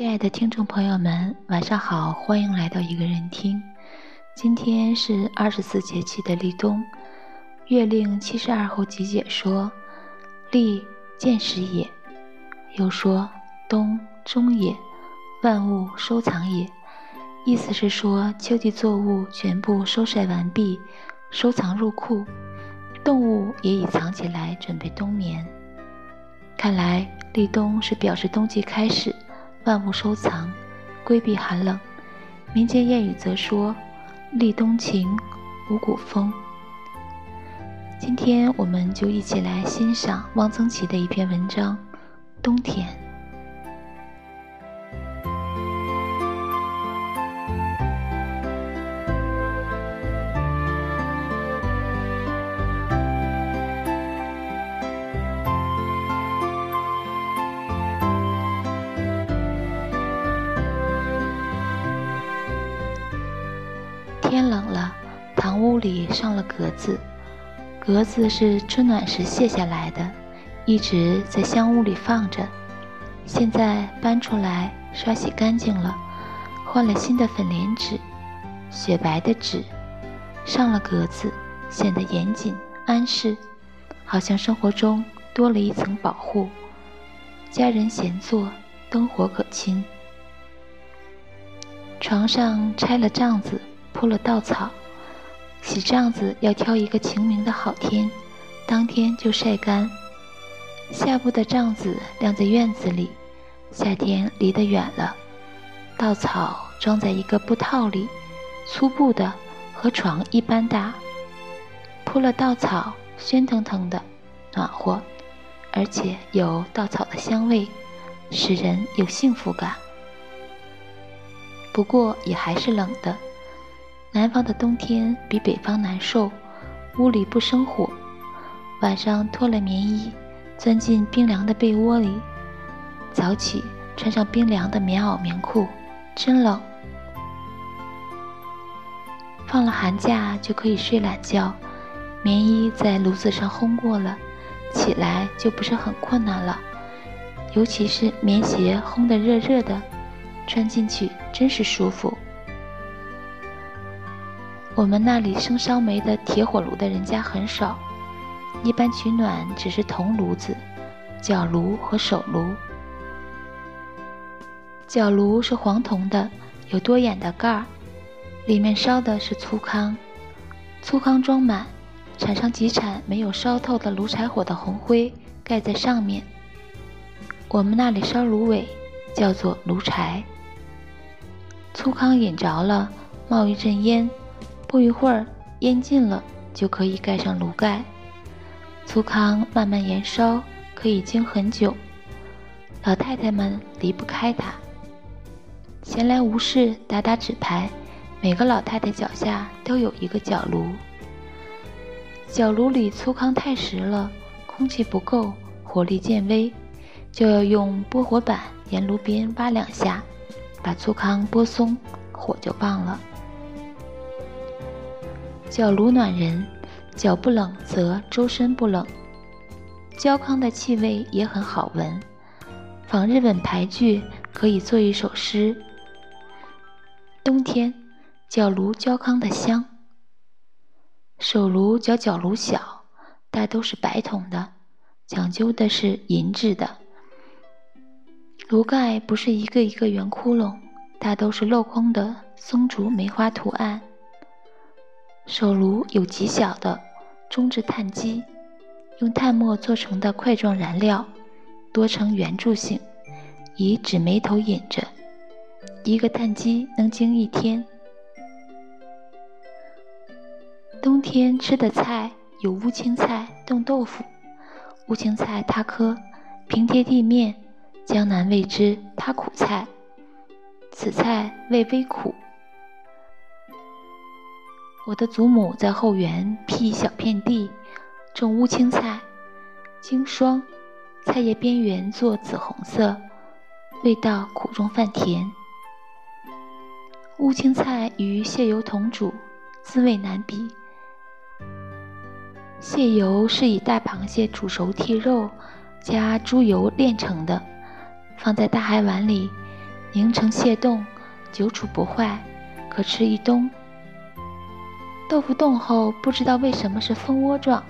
亲爱的听众朋友们，晚上好，欢迎来到一个人听。今天是二十四节气的立冬，月令七十二候集解说：立，见始也。又说冬终也，万物收藏也。意思是说，秋季作物全部收晒完毕，收藏入库，动物也已藏起来，准备冬眠。看来立冬是表示冬季开始。万物收藏，规避寒冷。民间谚语则说：“立冬晴，五谷丰。”今天我们就一起来欣赏汪曾祺的一篇文章《冬天》。里上了格子。格子是春暖时卸下来的，一直在香屋里放着。现在搬出来，刷洗干净了，换了新的粉莲纸，雪白的纸，上了格子，显得严谨安适，好像生活中多了一层保护。家人闲坐，灯火可亲。床上拆了帐子。铺了稻草，洗帐子要挑一个晴明的好天，当天就晒干。下部的帐子晾在院子里，夏天离得远了，稻草装在一个布套里，粗布的，和床一般大。铺了稻草，喧腾腾的，暖和，而且有稻草的香味，使人有幸福感。不过也还是冷的。南方的冬天比北方难受，屋里不生火，晚上脱了棉衣，钻进冰凉的被窝里，早起穿上冰凉的棉袄棉裤，真冷。放了寒假就可以睡懒觉，棉衣在炉子上烘过了，起来就不是很困难了，尤其是棉鞋烘得热热的，穿进去真是舒服。我们那里生烧煤的铁火炉的人家很少，一般取暖只是铜炉子、角炉和手炉。角炉是黄铜的，有多眼的盖儿，里面烧的是粗糠，粗糠装满，铲上几铲没有烧透的炉柴火的红灰盖在上面。我们那里烧芦苇，叫做炉柴。粗糠引着了，冒一阵烟。不一会儿，烟尽了，就可以盖上炉盖。粗糠慢慢燃烧，可以经很久。老太太们离不开它。闲来无事，打打纸牌。每个老太太脚下都有一个角炉。角炉里粗糠太实了，空气不够，火力渐微，就要用拨火板沿炉边挖两下，把粗糠拨松，火就旺了。脚炉暖人，脚不冷则周身不冷。焦糠的气味也很好闻，仿日本牌剧可以做一首诗：冬天，脚炉焦糠的香。手炉较脚炉小，大都是白铜的，讲究的是银质的。炉盖不是一个一个圆窟窿，大都是镂空的松竹梅花图案。手炉有极小的中置炭机，用炭末做成的块状燃料，多呈圆柱形，以纸眉头引着，一个炭机能经一天。冬天吃的菜有乌青菜、冻豆腐。乌青菜它科，平贴地面，江南谓之它苦菜。此菜味微苦。我的祖母在后园辟一小片地，种乌青菜，经霜，菜叶边缘做紫红色，味道苦中泛甜。乌青菜与蟹油同煮，滋味难比。蟹油是以大螃蟹煮熟剔肉，加猪油炼成的，放在大海碗里，凝成蟹冻，久储不坏，可吃一冬。豆腐冻后，不知道为什么是蜂窝状，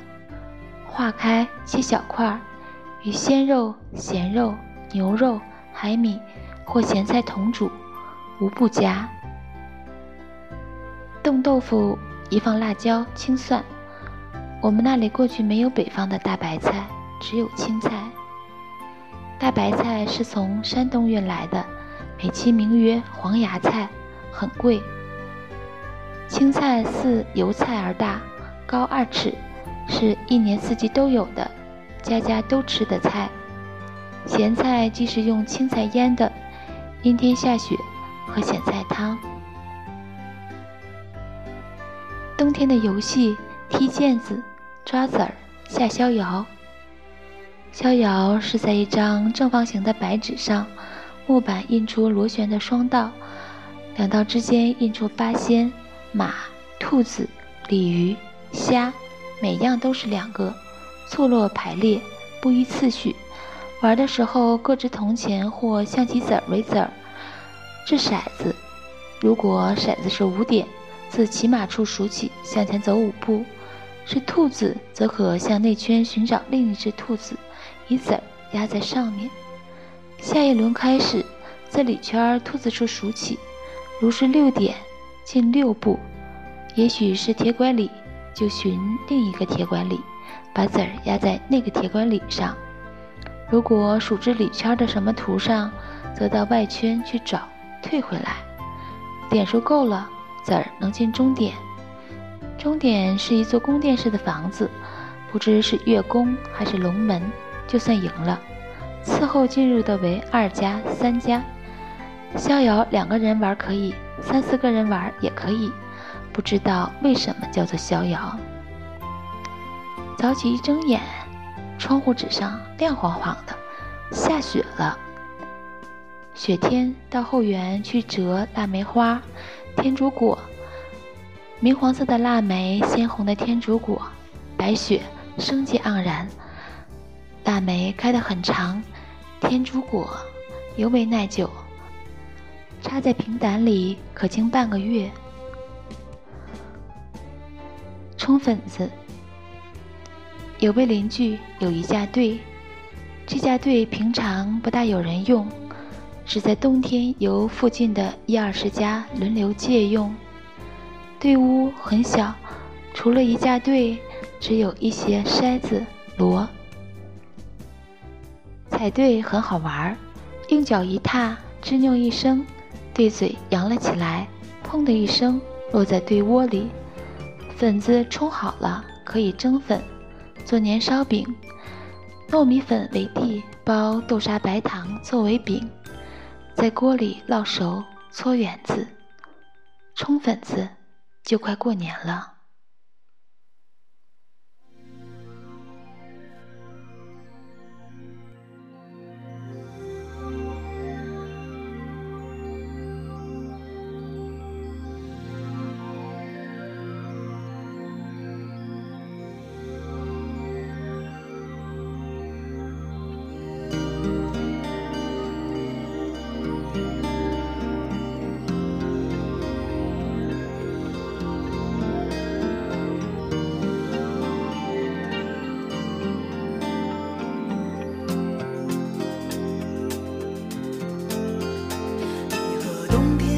化开切小块，与鲜肉、咸肉、牛肉、海米或咸菜同煮，无不佳。冻豆腐宜放辣椒、青蒜。我们那里过去没有北方的大白菜，只有青菜。大白菜是从山东运来的，美其名曰黄芽菜，很贵。青菜似油菜而大，高二尺，是一年四季都有的，家家都吃的菜。咸菜即是用青菜腌的，阴天下雪喝咸菜汤。冬天的游戏，踢毽子、抓子儿、下逍遥。逍遥是在一张正方形的白纸上，木板印出螺旋的双道，两道之间印出八仙。马、兔子、鲤鱼、虾，每样都是两个，错落排列，不依次序。玩的时候各执铜钱或象棋子儿为子儿。掷骰子，如果骰子是五点，自骑马处数起，向前走五步；是兔子，则可向内圈寻找另一只兔子，以子儿压在上面。下一轮开始，自里圈兔子处数起，如是六点。进六步，也许是铁拐李，就寻另一个铁拐李，把子儿压在那个铁拐李上。如果数至里圈的什么图上，则到外圈去找，退回来。点数够了，子儿能进终点。终点是一座宫殿式的房子，不知是月宫还是龙门，就算赢了。次后进入的为二家、三家。逍遥两个人玩可以。三四个人玩也可以，不知道为什么叫做逍遥。早起一睁眼，窗户纸上亮晃晃的，下雪了。雪天到后园去折腊梅花、天竺果，明黄色的腊梅，鲜红的天竺果，白雪生机盎然。腊梅开得很长，天竺果尤为耐久。插在平胆里可经半个月。冲粉子，有位邻居有一架队，这架队平常不大有人用，只在冬天由附近的一二十家轮流借用。队屋很小，除了一架队，只有一些筛子、箩。踩队很好玩儿，用脚一踏，吱扭一声。对嘴扬了起来，砰的一声落在堆窝里。粉子冲好了，可以蒸粉，做年烧饼。糯米粉为地，包豆沙白糖作为饼，在锅里烙熟，搓圆子。冲粉子，就快过年了。冬天。